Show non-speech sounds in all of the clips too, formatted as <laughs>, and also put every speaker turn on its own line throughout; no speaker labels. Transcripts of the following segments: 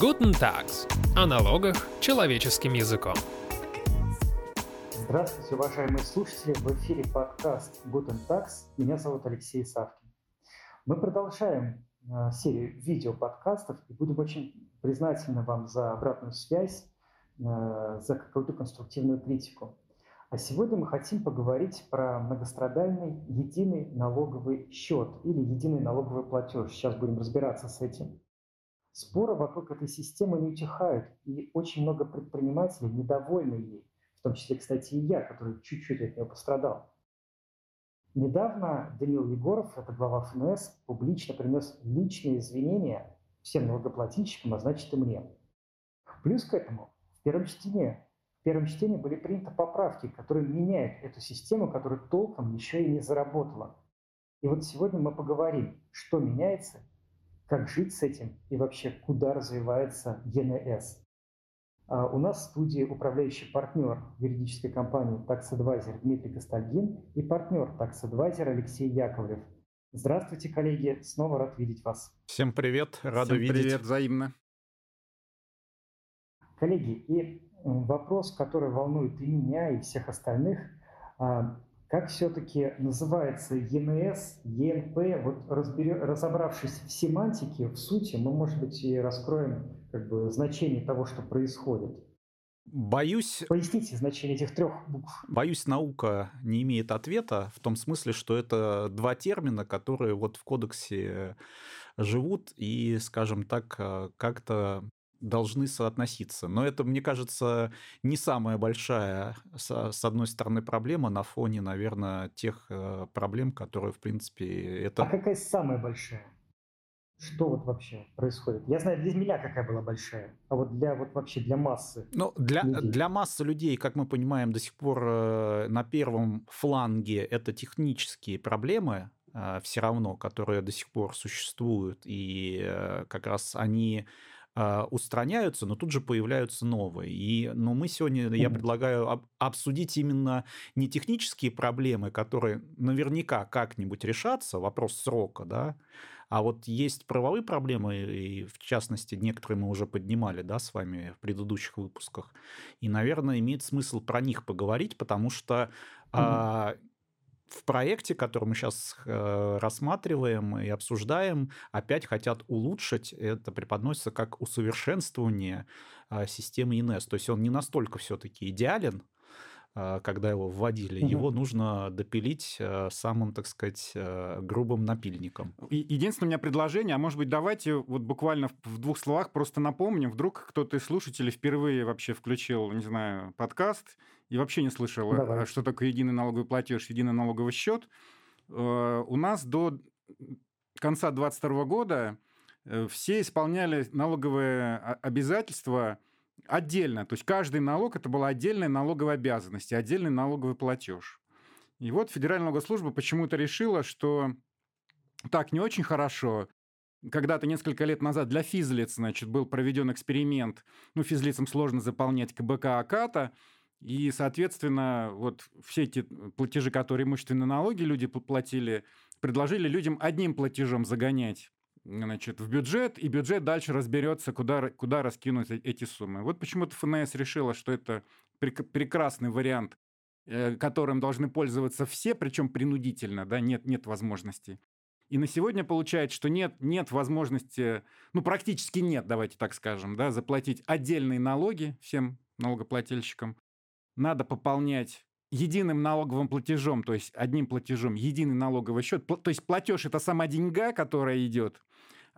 Guten Tags. О налогах человеческим языком.
Здравствуйте, уважаемые слушатели! В эфире подкаст Guten Tags. Меня зовут Алексей Савкин. Мы продолжаем э, серию видео-подкастов и будем очень признательны вам за обратную связь, э, за какую-то конструктивную критику. А сегодня мы хотим поговорить про многострадальный единый налоговый счет или единый налоговый платеж. Сейчас будем разбираться с этим. Споры вокруг этой системы не утихают, и очень много предпринимателей недовольны ей, в том числе, кстати, и я, который чуть-чуть от нее пострадал. Недавно Даниил Егоров, это глава ФНС, публично принес личные извинения всем налогоплательщикам, а значит и мне. Плюс к этому в первом чтении в первом чтении были приняты поправки, которые меняют эту систему, которая толком еще и не заработала. И вот сегодня мы поговорим, что меняется, как жить с этим и вообще куда развивается ЕНС. А у нас в студии управляющий партнер юридической компании Tax Advisor Дмитрий Костальгин и партнер Tax Advisor Алексей Яковлев. Здравствуйте, коллеги, снова рад видеть вас.
Всем привет, рада Всем видеть.
привет, взаимно.
Коллеги, и вопрос, который волнует и меня, и всех остальных, а, как все-таки называется ЕНС, ЕНП, вот разберем, разобравшись в семантике, в сути, мы, может быть, и раскроем как бы, значение того, что происходит.
Боюсь...
Поясните значение этих трех букв.
Боюсь, наука не имеет ответа в том смысле, что это два термина, которые вот в кодексе живут и, скажем так, как-то должны соотноситься. Но это, мне кажется, не самая большая, с одной стороны, проблема на фоне, наверное, тех э, проблем, которые, в принципе, это...
А какая самая большая? Что вот вообще происходит? Я знаю, для меня какая была большая, а вот для вот вообще для массы.
Ну, для, для массы людей, как мы понимаем, до сих пор э, на первом фланге это технические проблемы, э, все равно, которые до сих пор существуют, и как раз они а, устраняются, но тут же появляются новые. И, но ну, мы сегодня, я предлагаю об, обсудить именно не технические проблемы, которые наверняка как-нибудь решатся, вопрос срока, да, а вот есть правовые проблемы, и в частности некоторые мы уже поднимали, да, с вами в предыдущих выпусках. И, наверное, имеет смысл про них поговорить, потому что mm-hmm. а, в проекте, который мы сейчас э, рассматриваем и обсуждаем, опять хотят улучшить, это преподносится как усовершенствование э, системы ИНС. То есть он не настолько все-таки идеален, а, когда его вводили, угу. его нужно допилить э, самым, так сказать, э, грубым напильником.
Единственное у меня предложение, а может быть, давайте вот буквально в двух словах просто напомним, вдруг кто-то из слушателей впервые вообще включил, не знаю, подкаст и вообще не слышал, Давай. что такое единый налоговый платеж, единый налоговый счет. Э, у нас до конца 2022 года все исполняли налоговые обязательства отдельно. То есть каждый налог это была отдельная налоговая обязанность отдельный налоговый платеж. И вот Федеральная налоговая служба почему-то решила, что так не очень хорошо. Когда-то несколько лет назад для физлиц, значит, был проведен эксперимент. Ну, физлицам сложно заполнять КБК АКАТа, и, соответственно, вот все эти платежи, которые имущественные налоги люди платили, предложили людям одним платежом загонять значит, в бюджет, и бюджет дальше разберется, куда, куда раскинуть э, эти суммы. Вот почему-то ФНС решила, что это прекрасный вариант, э, которым должны пользоваться все, причем принудительно, да, нет, нет возможности. И на сегодня получается, что нет, нет возможности, ну, практически нет, давайте так скажем, да, заплатить отдельные налоги всем налогоплательщикам. Надо пополнять единым налоговым платежом, то есть одним платежом, единый налоговый счет. То есть платеж это сама деньга, которая идет,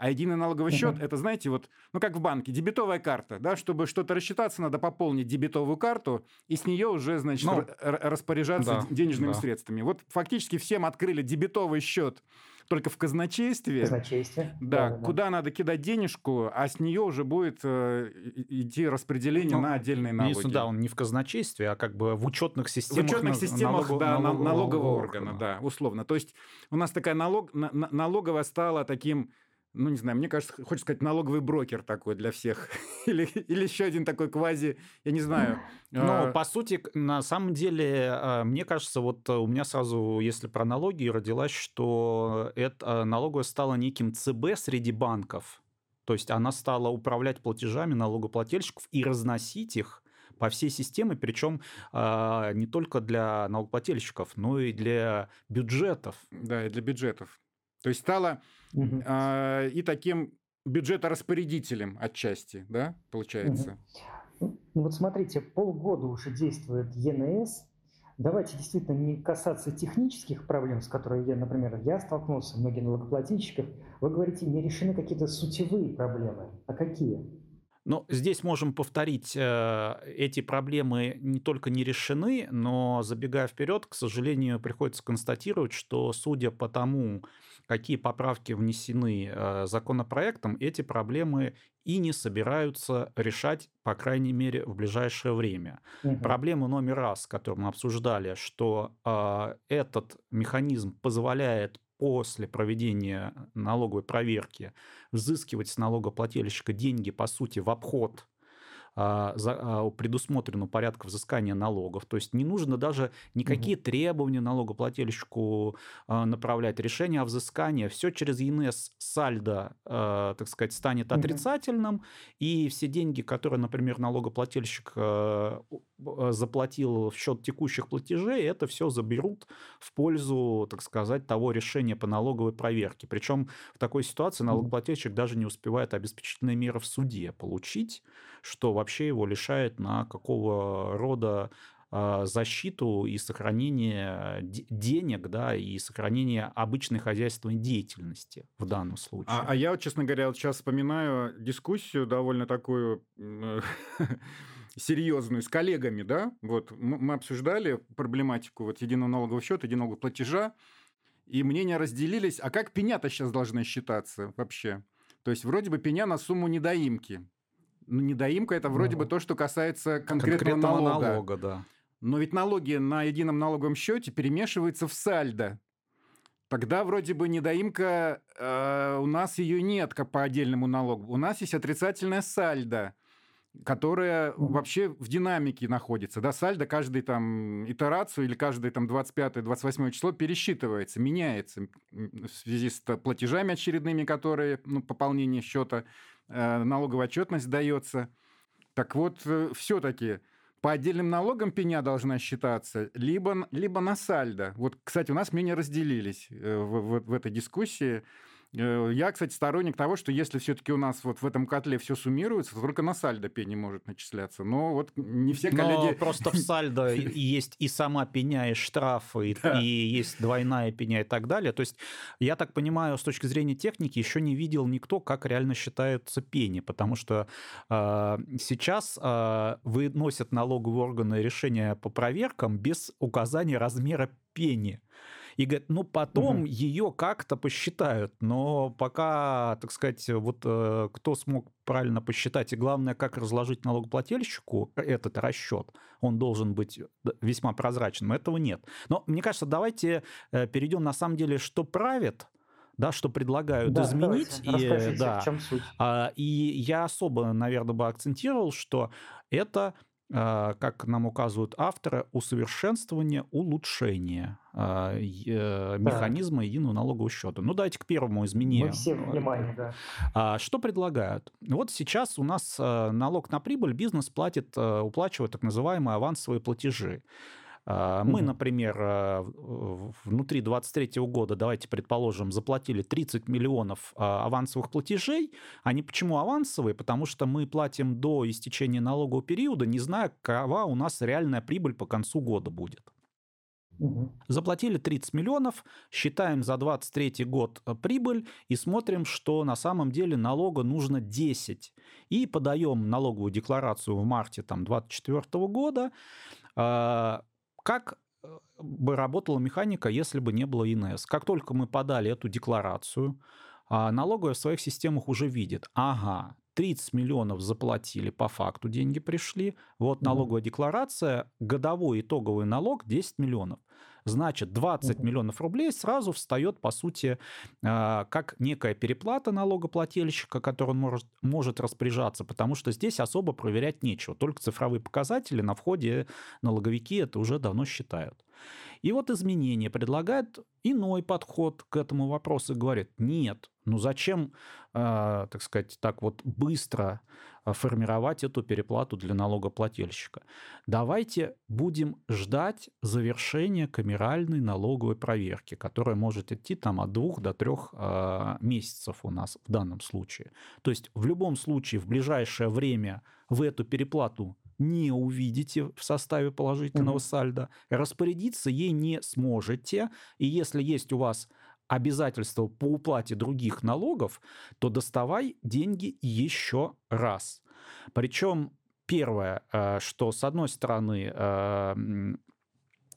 а единый налоговый счет это, знаете, вот, ну как в банке, дебетовая карта, да, чтобы что-то рассчитаться, надо пополнить дебетовую карту и с нее уже, значит, ну, распоряжаться да, денежными да. средствами. Вот фактически всем открыли дебетовый счет только в казначействе.
Казначействе.
Да, да, да, куда надо кидать денежку, а с нее уже будет э, идти распределение ну, на отдельные налоги.
Да, он не в казначействе, а как бы в учетных системах.
В учетных системах, налог, да, налогового, налогового органа, да, условно. То есть у нас такая налог, налоговая стала таким ну, не знаю, мне кажется, хочется сказать, налоговый брокер такой для всех. <laughs> или, или еще один такой квази, я не знаю.
Ну, а... по сути, на самом деле, а, мне кажется, вот у меня сразу, если про налоги, родилась, что это налоговая стала неким ЦБ среди банков. То есть она стала управлять платежами налогоплательщиков и разносить их по всей системе, причем э, не только для налогоплательщиков, но и для бюджетов.
Да, и для бюджетов. То есть стала угу. и таким бюджетораспорядителем отчасти, да, получается?
Угу. Ну вот смотрите, полгода уже действует ЕНС. Давайте действительно не касаться технических проблем, с которыми я, например, я столкнулся, многие налогоплательщиков. Вы говорите, не решены какие-то сутевые проблемы. А какие?
Но здесь можем повторить, э, эти проблемы не только не решены, но забегая вперед, к сожалению, приходится констатировать, что судя по тому, какие поправки внесены э, законопроектом, эти проблемы и не собираются решать, по крайней мере, в ближайшее время. Угу. Проблема номер раз, которую мы обсуждали, что э, этот механизм позволяет после проведения налоговой проверки взыскивать с налогоплательщика деньги, по сути, в обход предусмотрено порядка взыскания налогов. То есть не нужно даже никакие угу. требования налогоплательщику а, направлять. Решение о взыскании все через ЕНС сальдо, так сказать, станет отрицательным, угу. и все деньги, которые, например, налогоплательщик заплатил в счет текущих платежей, это все заберут в пользу, так сказать, того решения по налоговой проверке. Причем в такой ситуации налогоплательщик даже не успевает обеспечительные меры в суде получить, что вообще его лишает на какого рода а, защиту и сохранение денег, да, и сохранение обычной хозяйственной деятельности в данном случае.
А, а я, честно говоря, вот сейчас вспоминаю дискуссию довольно такую <laughs> серьезную с коллегами, да, вот мы обсуждали проблематику вот единого налогового счета, единого платежа, и мнения разделились, а как пеня-то сейчас должна считаться вообще? То есть вроде бы пеня на сумму недоимки, недоимка это вроде ну, бы то, что касается конкретного, конкретного налога. налога да. Но ведь налоги на едином налоговом счете перемешиваются в сальдо. Тогда вроде бы недоимка, э, у нас ее нет как по отдельному налогу. У нас есть отрицательная сальдо, которая вообще в динамике находится. Да, сальдо каждый там итерацию или каждый там 25-28 число пересчитывается, меняется в связи с платежами очередными, которые, ну, пополнение счета налоговая отчетность дается. Так вот, э, все-таки по отдельным налогам пеня должна считаться, либо, либо на сальдо. Вот, кстати, у нас мнения разделились э, в, в, в этой дискуссии. Э, я, кстати, сторонник того, что если все-таки у нас вот в этом котле все суммируется, то только на сальдо пеня может начисляться. Но вот не все коллеги... Но
просто в сальдо есть и сама пеня, и штрафы, и есть двойная пеня и так далее. То есть, я так понимаю, с точки зрения техники, еще не видел никто, как реально считаются пени, потому что э, сейчас э, выносят налоговые органы решения по проверкам без указания размера пени и говорят, ну потом угу. ее как-то посчитают, но пока, так сказать, вот э, кто смог правильно посчитать, и главное, как разложить налогоплательщику этот расчет, он должен быть весьма прозрачным, этого нет. Но мне кажется, давайте э, перейдем на самом деле, что правит, да, что предлагают да, изменить.
И, да, в чем суть.
А, и я особо, наверное, бы акцентировал, что это как нам указывают авторы, усовершенствование, улучшение а, э, механизма единого налогового счета. Ну, давайте к первому изменению. Мы
все внимание, да.
А, что предлагают? Вот сейчас у нас налог на прибыль бизнес платит, уплачивает так называемые авансовые платежи. А, мы, например, а, внутри 2023 года, давайте предположим, заплатили 30 миллионов а, авансовых платежей. Они почему авансовые? Потому что мы платим до истечения налогового периода, не зная, какова у нас реальная прибыль по концу года будет. Заплатили 30 миллионов, считаем за 23 год прибыль и смотрим, что на самом деле налога нужно 10. И подаем налоговую декларацию в марте 2024 года. Как э, бы работала механика, если бы не было ИНС? Как только мы подали эту декларацию, а, налоговая в своих системах уже видит, ага, 30 миллионов заплатили, по факту деньги пришли, вот налоговая декларация, годовой итоговый налог 10 миллионов. Значит, 20 угу. миллионов рублей сразу встает, по сути, а, как некая переплата налогоплательщика, которой он может, может распоряжаться, потому что здесь особо проверять нечего. Только цифровые показатели на входе налоговики это уже давно считают. И вот изменение предлагает иной подход к этому вопросу и говорит, нет, ну зачем, э, так сказать, так вот быстро формировать эту переплату для налогоплательщика? Давайте будем ждать завершения камеральной налоговой проверки, которая может идти там от двух до трех э, месяцев у нас в данном случае. То есть в любом случае в ближайшее время вы эту переплату не увидите в составе положительного mm-hmm. сальда, распорядиться ей не сможете, и если есть у вас обязательства по уплате других налогов, то доставай деньги еще раз. Причем первое, э, что с одной стороны э,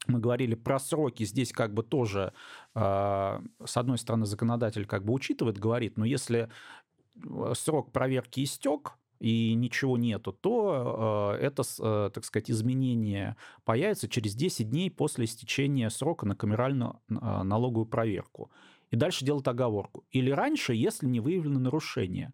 мы говорили про сроки, здесь как бы тоже, э, с одной стороны, законодатель как бы учитывает, говорит, но если срок проверки истек, и ничего нету, то э, это, э, так сказать, изменение появится через 10 дней после истечения срока на камеральную э, налоговую проверку. И дальше делать оговорку. Или раньше, если не выявлено нарушение.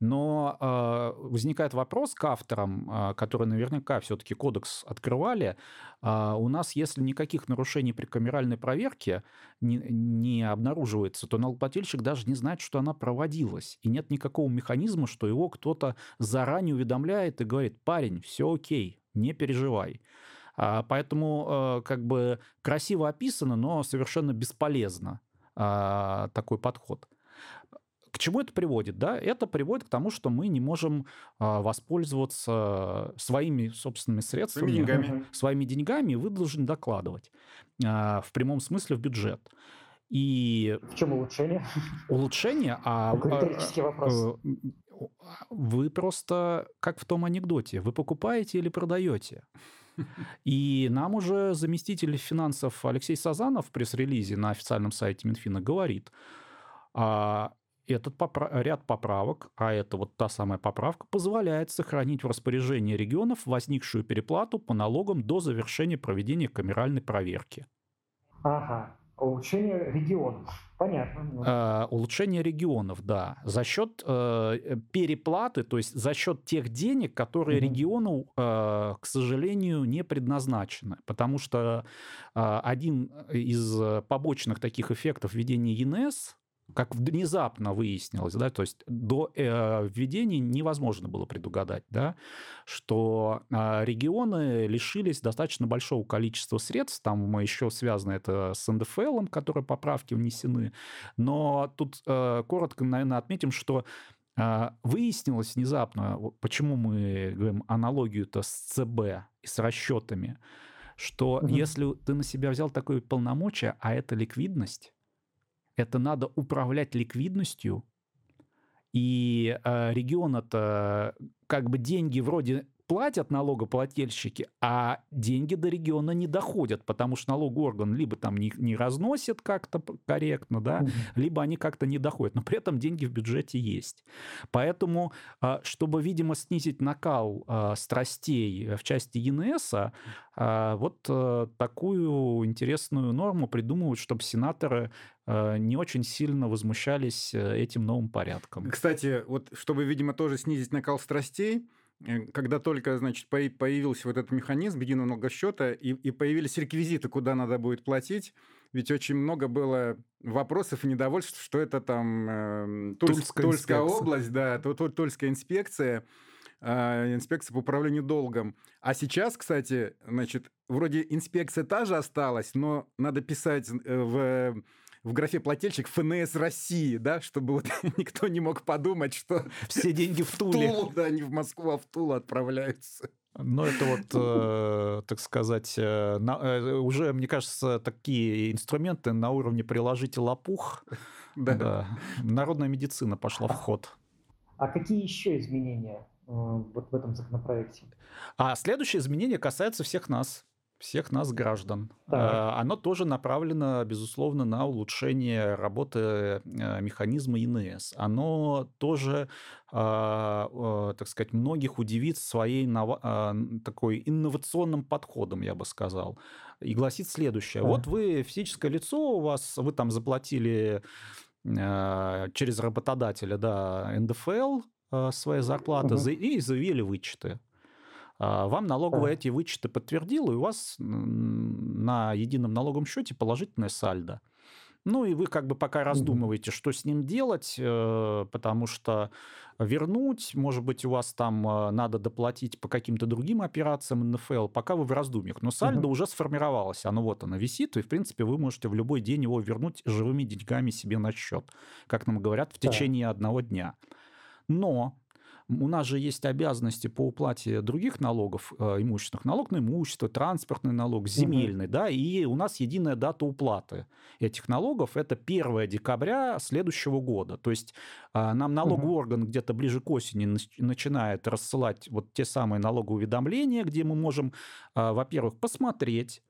Но э, возникает вопрос к авторам, э, которые наверняка все-таки кодекс открывали. Э, у нас, если никаких нарушений при камеральной проверке не, не обнаруживается, то налогоплательщик даже не знает, что она проводилась. И нет никакого механизма, что его кто-то заранее уведомляет и говорит, парень, все окей, не переживай. Поэтому как бы красиво описано, но совершенно бесполезно такой подход. К чему это приводит? Да? Это приводит к тому, что мы не можем а, воспользоваться своими собственными средствами, своими деньгами, <laughs> своими деньгами и вы должны докладывать а, в прямом смысле в бюджет.
И... В чем улучшение?
Улучшение, а...
Риторический вопрос.
Вы просто, как в том анекдоте, вы покупаете или продаете? <laughs> И нам уже заместитель финансов Алексей Сазанов в пресс-релизе на официальном сайте Минфина говорит, а этот попра- ряд поправок, а это вот та самая поправка, позволяет сохранить в распоряжении регионов возникшую переплату по налогам до завершения проведения камеральной проверки.
Ага. Улучшение регионов. Понятно.
Э, улучшение регионов, да. За счет э, переплаты, то есть за счет тех денег, которые угу. региону, э, к сожалению, не предназначены. Потому что э, один из побочных таких эффектов введения ЕНС как внезапно выяснилось, да, то есть до э, введения невозможно было предугадать, да, что э, регионы лишились достаточно большого количества средств, там мы еще связано это с НДФЛ, которые поправки внесены, но тут э, коротко, наверное, отметим, что э, выяснилось внезапно, почему мы говорим аналогию-то с ЦБ и с расчетами, что угу. если ты на себя взял такое полномочия, а это ликвидность, это надо управлять ликвидностью, и э, регион это как бы деньги вроде платят налогоплательщики, а деньги до региона не доходят, потому что налоговый орган либо там не, не разносит как-то корректно, да, mm-hmm. либо они как-то не доходят, но при этом деньги в бюджете есть. Поэтому, а, чтобы, видимо, снизить накал а, страстей в части ЕНС, а, вот э, такую интересную норму придумывают, чтобы сенаторы не очень сильно возмущались э, этим новым порядком.
Кстати, вот чтобы, видимо, тоже снизить накал страстей, Э, когда только, значит, появился вот этот механизм единого налогосчета и, и появились реквизиты, куда надо будет платить, ведь очень много было вопросов и недовольств, что это там э, Тульская, Тульская область, да, Тульская инспекция, э, инспекция по управлению долгом. А сейчас, кстати, значит, вроде инспекция та же осталась, но надо писать э, в в графе плательщик ФНС России, да, чтобы вот <laughs> никто не мог подумать, что
все деньги в <laughs> Туле.
В Тулу, да, не в Москву, а в Тулу отправляются.
Ну, это вот, э, так сказать, э, на, э, уже, мне кажется, такие инструменты на уровне «приложите лопух». <laughs> Да. да. Народная медицина пошла в ход.
А какие еще изменения э, вот в этом законопроекте?
А следующее изменение касается всех нас всех нас, граждан. Да. Оно тоже направлено, безусловно, на улучшение работы э, механизма ИНС. Оно тоже, а, так сказать, многих удивит своей такой инновационным подходом, я бы сказал. И гласит следующее. Да. Вот вы физическое лицо, у вас, вы там заплатили э, через работодателя, да, НДФЛ э, своей зарплаты угу. и заявили вычеты. А, вам налоговая эти вычеты подтвердила, и у вас на едином налоговом счете положительное сальдо. Ну и вы как бы пока раздумываете, что с ним делать, э, потому что вернуть, может быть, у вас там э, надо доплатить по каким-то другим операциям НФЛ, пока вы в раздумьях. Но сальдо угу. уже сформировалось, оно вот оно висит, и, в принципе, вы можете в любой день его вернуть живыми деньгами себе на счет, как нам говорят, в течение да. одного дня. Но у нас же есть обязанности по уплате других налогов, э, имущественных, налог на имущество, транспортный налог, земельный, угу. да, и у нас единая дата уплаты этих налогов – это 1 декабря следующего года. То есть э, нам налоговый угу. орган где-то ближе к осени начинает рассылать вот те самые налоговые уведомления, где мы можем, э, во-первых, посмотреть,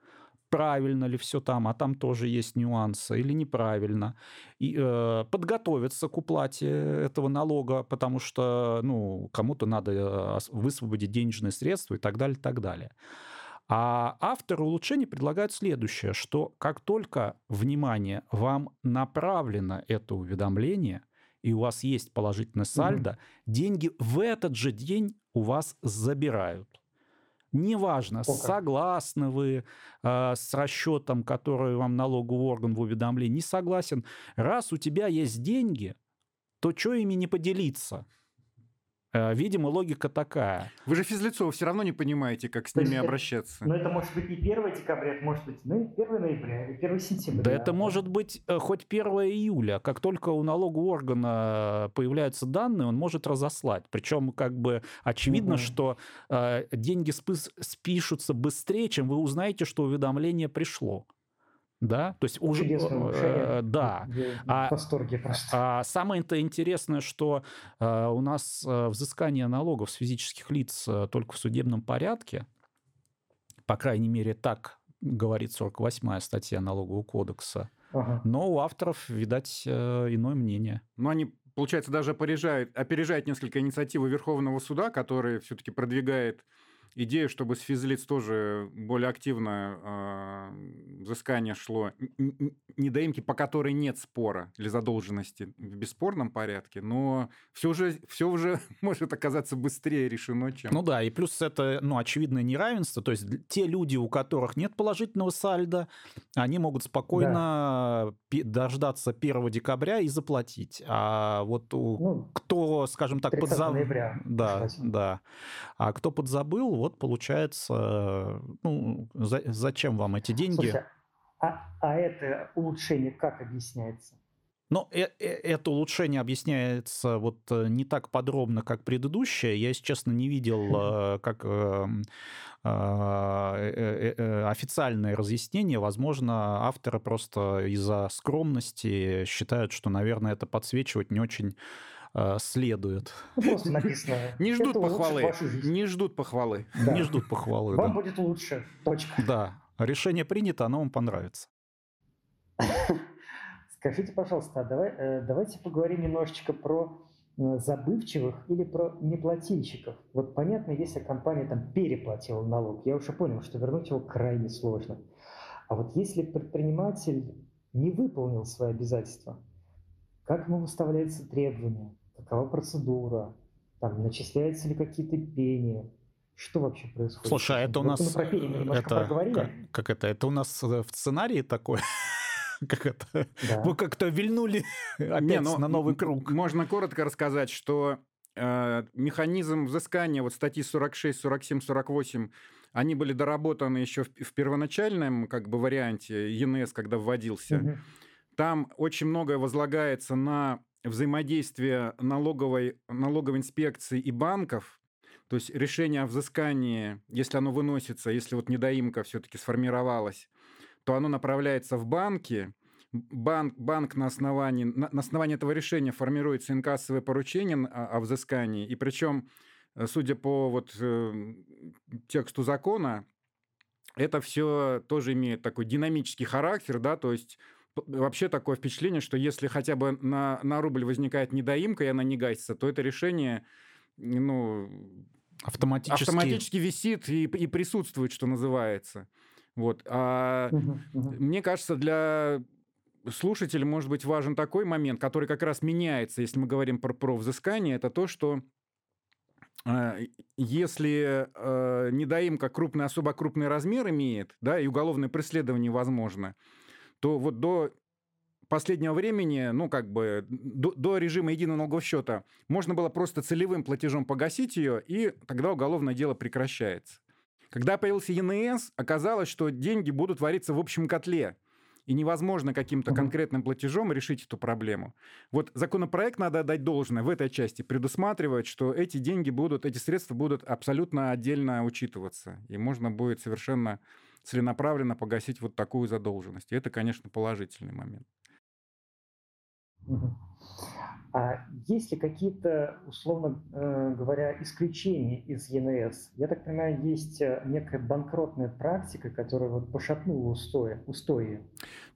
правильно ли все там, а там тоже есть нюансы, или неправильно, и э, подготовиться к уплате этого налога, потому что ну, кому-то надо э, высвободить денежные средства и так далее, и так далее. А автор улучшений предлагает следующее, что как только, внимание, вам направлено это уведомление, и у вас есть положительный сальдо, угу. деньги в этот же день у вас забирают. Неважно, Сколько? согласны вы э, с расчетом, который вам налоговый орган в уведомлении, не согласен. Раз у тебя есть деньги, то что ими не поделиться? Э, видимо, логика такая.
Вы же физлицо, все равно не понимаете, как с То ними обращаться.
Но это может быть не 1 декабря, это может быть ну, 1 ноября, 1 сентября.
Да это может быть э, хоть 1 июля. Как только у налогового органа появляются данные, он может разослать. Причем как бы очевидно, угу. что э, деньги спишутся быстрее, чем вы узнаете, что уведомление пришло да, то есть уже, э, да,
а, в восторге просто.
А самое -то интересное, что э, у нас э, взыскание налогов с физических лиц э, только в судебном порядке, по крайней мере так говорит 48-я статья налогового кодекса, ага. но у авторов, видать, э, иное мнение.
Ну, они получается, даже опережает, опережает несколько инициативы Верховного суда, который все-таки продвигает идея, чтобы с физлиц тоже более активно э, взыскание шло недоимки, по которой нет спора или задолженности в бесспорном порядке, но все уже, все уже <laughs> может оказаться быстрее решено, чем...
Ну да, и плюс это ну, очевидное неравенство, то есть те люди, у которых нет положительного сальда, они могут спокойно да. дождаться 1 декабря и заплатить. А вот у, ну, кто, скажем так, подзабыл... Да, да. А кто подзабыл, вот получается, ну, за, зачем вам эти деньги? Слушай,
а, а это улучшение как объясняется?
Но э, э, это улучшение объясняется вот э, не так подробно, как предыдущее. Я, если честно, не видел <laughs> как эм, официальное разъяснение. Возможно, авторы просто из-за скромности считают, что, наверное, это подсвечивать не очень э, следует.
Просто написано.
Не ждут похвалы. Не ждут похвалы.
Не ждут похвалы.
Вам будет лучше. Точка.
Да. Решение принято, оно вам понравится. <laughs>
Скажите, пожалуйста, а давай, э, давайте поговорим немножечко про э, забывчивых или про неплательщиков. Вот понятно, если компания там переплатила налог, я уже понял, что вернуть его крайне сложно. А вот если предприниматель не выполнил свои обязательства, как ему выставляются требования, какова процедура, там, начисляются ли какие-то пения, что вообще происходит?
Слушай, а это у нас... Мы про это, как, как это? Это у нас э, в сценарии такое? <laughs> как это? Да. Вы как-то вильнули <laughs> опять Не, ну, на новый круг.
Можно коротко рассказать, что э, механизм взыскания, вот статьи 46, 47, 48, они были доработаны еще в, в первоначальном как бы варианте ЕНС, когда вводился. Угу. Там очень многое возлагается на взаимодействие налоговой, налоговой инспекции и банков, то есть решение о взыскании, если оно выносится, если вот недоимка все-таки сформировалась, то оно направляется в банки, банк, банк на, основании, на, на основании этого решения формируется инкассовое поручение о, о взыскании, и причем, э, судя по вот, э, тексту закона, это все тоже имеет такой динамический характер, да, то есть вообще такое впечатление, что если хотя бы на, на рубль возникает недоимка, и она не гасится, то это решение, ну,
автоматически,
автоматически висит и, и присутствует, что называется. Вот. А угу, угу. мне кажется, для слушателя может быть важен такой момент, который как раз меняется, если мы говорим про, про взыскание, это то, что э, если э, недоимка крупный, особо крупный размер имеет, да, и уголовное преследование возможно, то вот до последнего времени, ну, как бы, до, до режима единого налогового счета можно было просто целевым платежом погасить ее, и тогда уголовное дело прекращается. Когда появился ЕНС, оказалось, что деньги будут вариться в общем котле, и невозможно каким-то конкретным платежом решить эту проблему. Вот законопроект, надо отдать должное, в этой части предусматривает, что эти деньги будут, эти средства будут абсолютно отдельно учитываться, и можно будет совершенно целенаправленно погасить вот такую задолженность. И это, конечно, положительный момент.
А есть ли какие-то, условно э, говоря, исключения из ЕНС? Я так понимаю, есть э, некая банкротная практика, которая вот пошатнула устои, устои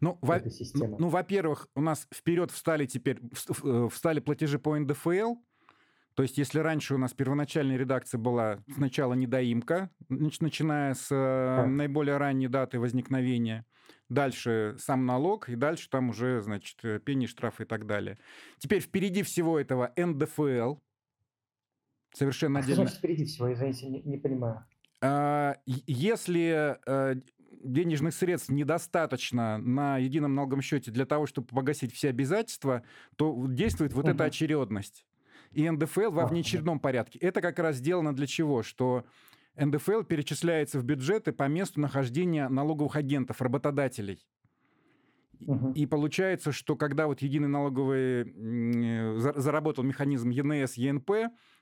ну, во- этой системы. Ну, ну, во-первых, у нас вперед встали теперь э, встали платежи по НДФЛ, то есть, если раньше у нас первоначальная редакция была сначала недоимка, начиная с э, наиболее ранней даты возникновения, дальше сам налог, и дальше там уже, значит, э, пени, штрафы и так далее. Теперь впереди всего этого НДФЛ, совершенно
а
отдельно.
Что значит впереди всего, извините, не, не понимаю.
А, если э, денежных средств недостаточно на едином налоговом счете для того, чтобы погасить все обязательства, то действует вот угу. эта очередность и НДФЛ во внеочередном порядке. Это как раз сделано для чего? Что НДФЛ перечисляется в бюджеты по месту нахождения налоговых агентов, работодателей. Угу. И получается, что когда вот единый налоговый э, заработал механизм ЕНС, ЕНП,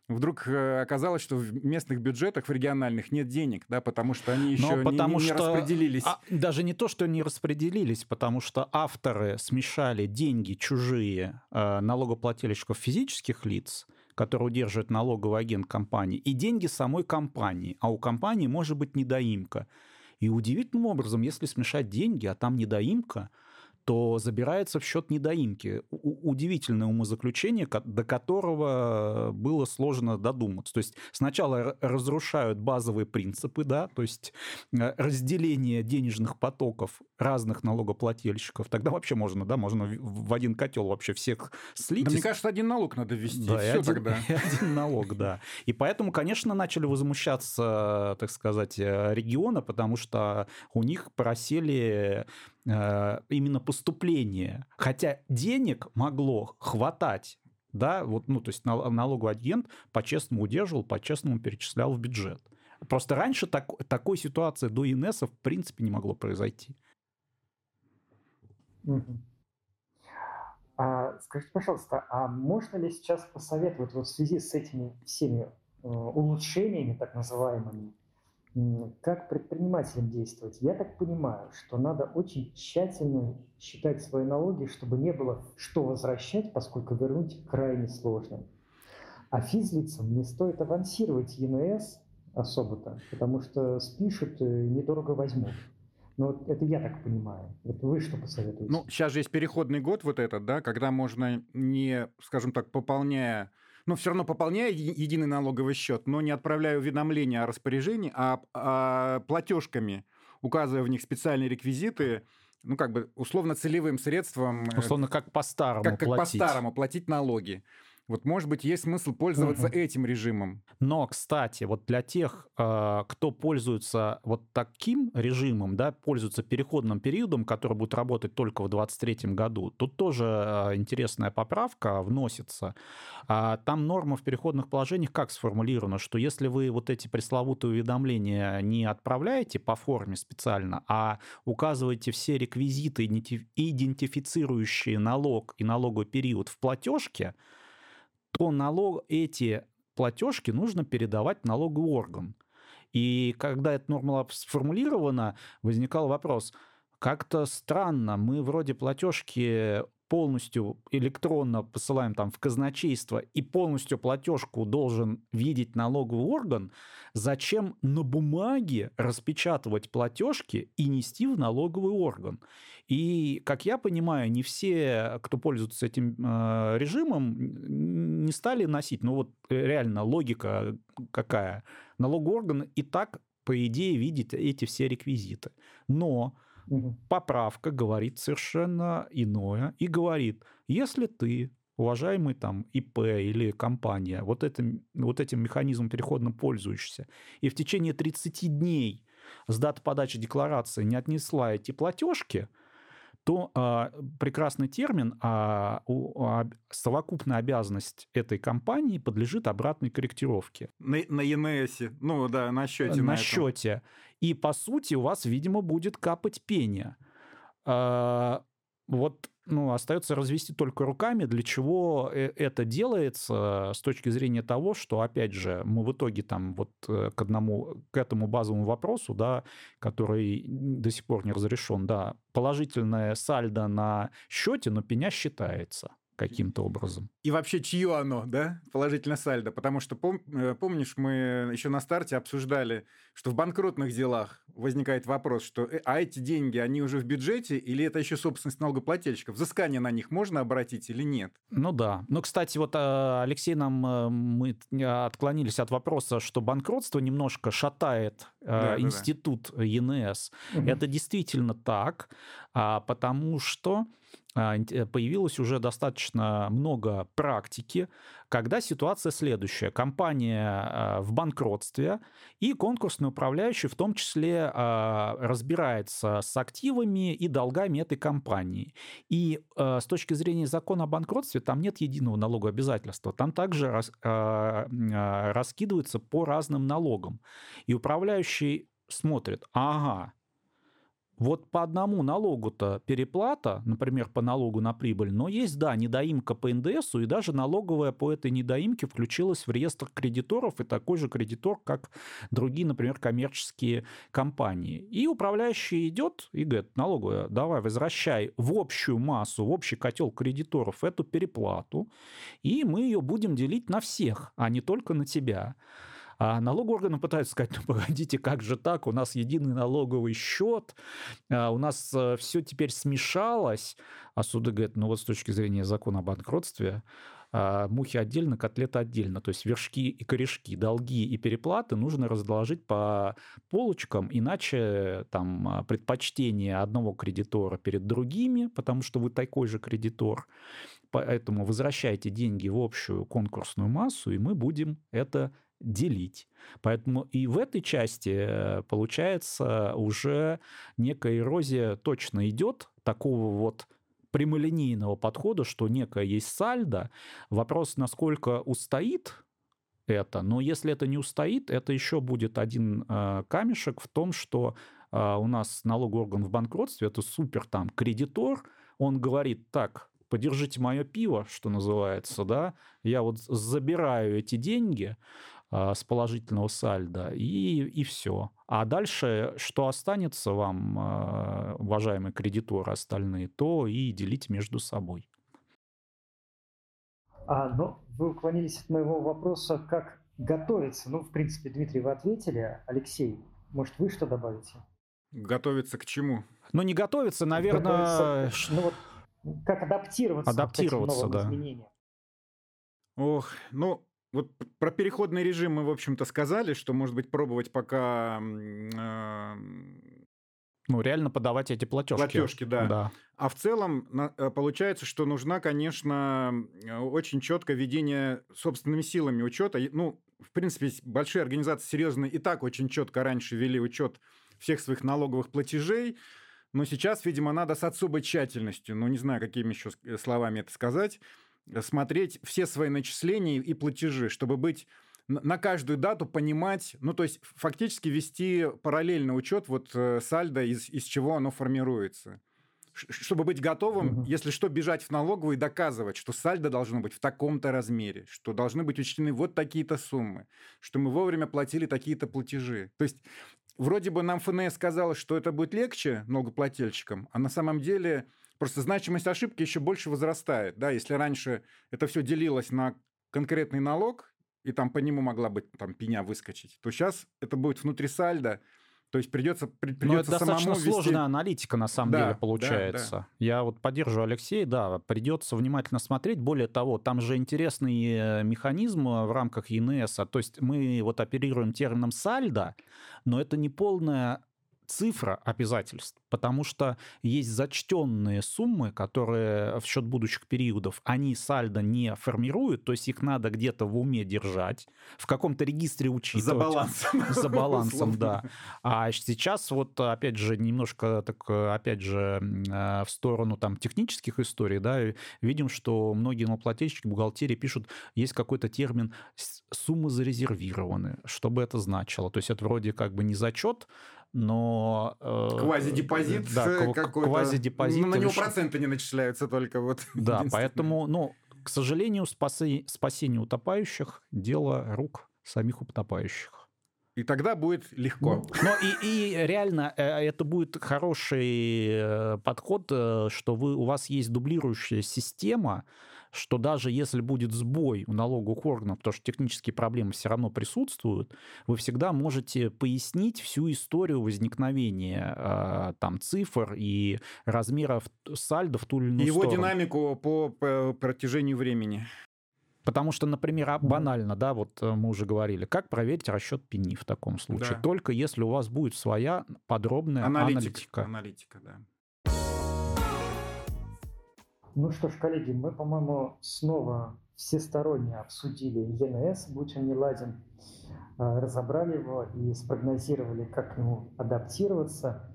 вдруг э, оказалось, что в местных бюджетах, в региональных нет денег, да, потому что они еще Но потому не, не, не что, распределились. А,
даже не то, что не распределились, потому что авторы смешали деньги чужие э, налогоплательщиков физических лиц, которые удерживает налоговый агент компании, и деньги самой компании, а у компании может быть недоимка. И удивительным образом, если смешать деньги, а там недоимка, то забирается в счет недоимки. Удивительное умозаключение, до которого было сложно додуматься. То есть сначала разрушают базовые принципы, да, то есть э, разделение денежных потоков разных налогоплательщиков. Тогда вообще можно, да, можно в один котел вообще всех слить. Да,
мне кажется, один налог надо ввести. Да, и один, тогда. <laughs>
И один налог, да. И поэтому, конечно, начали возмущаться, так сказать, э, регионы, потому что у них просели именно поступление. Хотя денег могло хватать да, вот, ну, то есть налоговый агент по-честному удерживал, по-честному перечислял в бюджет. Просто раньше так, такой ситуации до ИНС в принципе не могло произойти.
А, скажите, пожалуйста, а можно ли сейчас посоветовать вот в связи с этими всеми э, улучшениями, так называемыми, как предпринимателям действовать? Я так понимаю, что надо очень тщательно считать свои налоги, чтобы не было что возвращать, поскольку вернуть крайне сложно. А физлицам не стоит авансировать ЕНС особо-то, потому что спишут и недорого возьмут. Ну, это я так понимаю. Вот вы что посоветуете?
Ну, сейчас же есть переходный год вот этот, да, когда можно не, скажем так, пополняя но все равно пополняю единый налоговый счет, но не отправляю уведомления о распоряжении, а, а платежками, указывая в них специальные реквизиты, ну, как бы условно целевым средством.
Э, условно, как по-старому
как, как по-старому платить налоги. Вот, может быть, есть смысл пользоваться угу. этим режимом.
Но, кстати, вот для тех, а, кто пользуется вот таким режимом, да, пользуется переходным периодом, который будет работать только в 2023 году, тут тоже а, интересная поправка вносится. А, там норма в переходных положениях как сформулирована, что если вы вот эти пресловутые уведомления не отправляете по форме специально, а указываете все реквизиты, идентифицирующие налог и налоговый период в платежке, то налог, эти платежки нужно передавать налоговый орган. И когда эта норма сформулирована, возникал вопрос, как-то странно, мы вроде платежки полностью электронно посылаем там в казначейство и полностью платежку должен видеть налоговый орган, зачем на бумаге распечатывать платежки и нести в налоговый орган? И, как я понимаю, не все, кто пользуется этим э, режимом, не стали носить. Ну вот э, реально логика какая? Налоговый орган и так, по идее, видит эти все реквизиты. Но Угу. Поправка говорит совершенно иное и говорит, если ты уважаемый там ИП или компания, вот этим, вот этим механизмом переходным пользующийся, и в течение 30 дней с даты подачи декларации не отнесла эти платежки, то а, прекрасный термин, а, у, а, совокупная обязанность этой компании подлежит обратной корректировке.
На, на ЕНС, ну да, на счете.
На, на счете. И по сути у вас, видимо, будет капать пение. А, вот ну, остается развести только руками, для чего э, это делается с точки зрения того, что, опять же, мы в итоге там вот э, к одному, к этому базовому вопросу, да, который до сих пор не разрешен, да, положительное сальдо на счете, но пеня считается каким-то образом.
И вообще, чье оно, да, положительно сальдо? Потому что, пом э, помнишь, мы еще на старте обсуждали, что в банкротных делах возникает вопрос, что э, а эти деньги, они уже в бюджете или это еще собственность налогоплательщиков? Взыскание на них можно обратить или нет?
Ну да. Ну, кстати, вот э, Алексей нам, мы отклонились от вопроса, что банкротство немножко шатает да, институт да, да. ЕНС. Угу. Это действительно так, а, потому что появилось уже достаточно много практики, когда ситуация следующая. Компания а, в банкротстве, и конкурсный управляющий в том числе а, разбирается с активами и долгами этой компании. И с точки зрения закона о банкротстве там нет единого налогового обязательства. Там также раскидывается по разным налогам. И управляющий смотрит, ага, вот по одному налогу-то переплата, например, по налогу на прибыль, но есть, да, недоимка по НДСу, и даже налоговая по этой недоимке включилась в реестр кредиторов, и такой же кредитор, как другие, например, коммерческие компании. И управляющий идет и говорит, налоговая, давай, возвращай в общую массу, в общий котел кредиторов эту переплату, и мы ее будем делить на всех, а не только на тебя. А налоговые органы пытаются сказать, ну погодите, как же так, у нас единый налоговый счет, а у нас э, все теперь смешалось. А суды говорят, ну вот с точки зрения закона о банкротстве, а, мухи отдельно, котлеты отдельно. То есть вершки и корешки, долги и переплаты нужно разложить по полочкам, иначе там а, предпочтение одного кредитора перед другими, потому что вы такой же кредитор, поэтому возвращайте деньги в общую конкурсную массу, и мы будем это делить. Поэтому и в этой части, э, получается, уже некая эрозия точно идет такого вот прямолинейного подхода, что некое есть сальдо. Вопрос, насколько устоит это, но если это не устоит, это еще будет один э, камешек в том, что э, у нас налоговый орган в банкротстве, это супер там кредитор, он говорит, так, подержите мое пиво, что называется, да, я вот забираю эти деньги, с положительного сальда, и, и все. А дальше, что останется вам, а, уважаемые кредиторы остальные, то и делите между собой.
А, ну, вы уклонились от моего вопроса, как готовиться. Ну, в принципе, Дмитрий, вы ответили. Алексей, может, вы что добавите?
Готовиться к чему?
Ну, не готовиться, наверное...
Готовиться, ну, вот, как адаптироваться,
адаптироваться к этим новым да. изменениям?
Ох, ну, вот про переходный режим мы, в общем-то, сказали, что, может быть, пробовать пока... Э,
ну, реально подавать эти платежки.
Платежки, да. да. А в целом э, получается, что нужна, конечно, очень четкое ведение собственными силами учета. Ну, в принципе, большие организации серьезные и так очень четко раньше вели учет всех своих налоговых платежей. Но сейчас, видимо, надо с особой тщательностью, ну, не знаю, какими еще э, словами это сказать, смотреть все свои начисления и платежи, чтобы быть на каждую дату понимать, ну, то есть фактически вести параллельный учет вот э, сальдо, из, из чего оно формируется. Чтобы быть готовым, угу. если что, бежать в налоговую и доказывать, что сальдо должно быть в таком-то размере, что должны быть учтены вот такие-то суммы, что мы вовремя платили такие-то платежи. То есть вроде бы нам ФНС сказала, что это будет легче налогоплательщикам, а на самом деле Просто значимость ошибки еще больше возрастает. Да? Если раньше это все делилось на конкретный налог, и там по нему могла быть там пеня выскочить, то сейчас это будет внутри сальда, то есть придется, придется Но
это достаточно
вести...
сложная аналитика, на самом да, деле, получается. Да, да. Я вот поддерживаю Алексея, да, придется внимательно смотреть. Более того, там же интересный э, механизм э, в рамках ЕНС. То есть мы вот оперируем термином сальдо, но это не полная цифра обязательств, потому что есть зачтенные суммы, которые в счет будущих периодов, они сальдо не формируют, то есть их надо где-то в уме держать, в каком-то регистре учитывать.
За балансом. <laughs>
За балансом, да. А сейчас вот, опять же, немножко так, опять же, э, в сторону там технических историй, да, видим, что многие налогоплательщики бухгалтерии пишут, есть какой-то термин «суммы зарезервированы». Что бы это значило? То есть это вроде как бы не зачет, но...
Э, квазидепозит да, какой-то. Квазидепозит. Ну, на него проценты не начисляются только вот.
Да, поэтому, ну, к сожалению, спаси, спасение утопающих – дело рук самих утопающих.
И тогда будет легко.
Ну, но и, и реально э, это будет хороший э, подход, что вы, у вас есть дублирующая система, что даже если будет сбой у налоговых органов, потому что технические проблемы все равно присутствуют, вы всегда можете пояснить всю историю возникновения э, там цифр и размеров сальдо в ту или иную
Его
сторону.
динамику по, по протяжению времени.
Потому что, например, а, банально, да, вот э, мы уже говорили, как проверить расчет пени в таком случае? Да. Только если у вас будет своя подробная аналитика.
Аналитика, аналитика да.
Ну что ж, коллеги, мы, по-моему, снова всесторонне обсудили ЕНС, будь он не ладен, а, разобрали его и спрогнозировали, как к нему адаптироваться.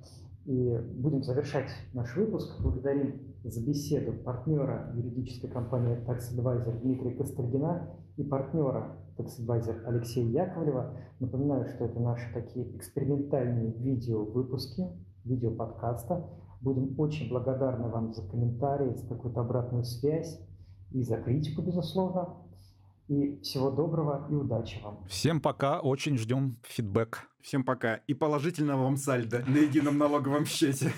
И будем завершать наш выпуск. Благодарим за беседу партнера юридической компании Tax Advisor Дмитрия Костальгина и партнера Tax Advisor Алексея Яковлева. Напоминаю, что это наши такие экспериментальные видео-выпуски, видео-подкаста. Будем очень благодарны вам за комментарии, за какую-то обратную связь и за критику, безусловно. И всего доброго и удачи вам.
Всем пока, очень ждем фидбэк.
Всем пока и положительного вам сальда на едином налоговом счете.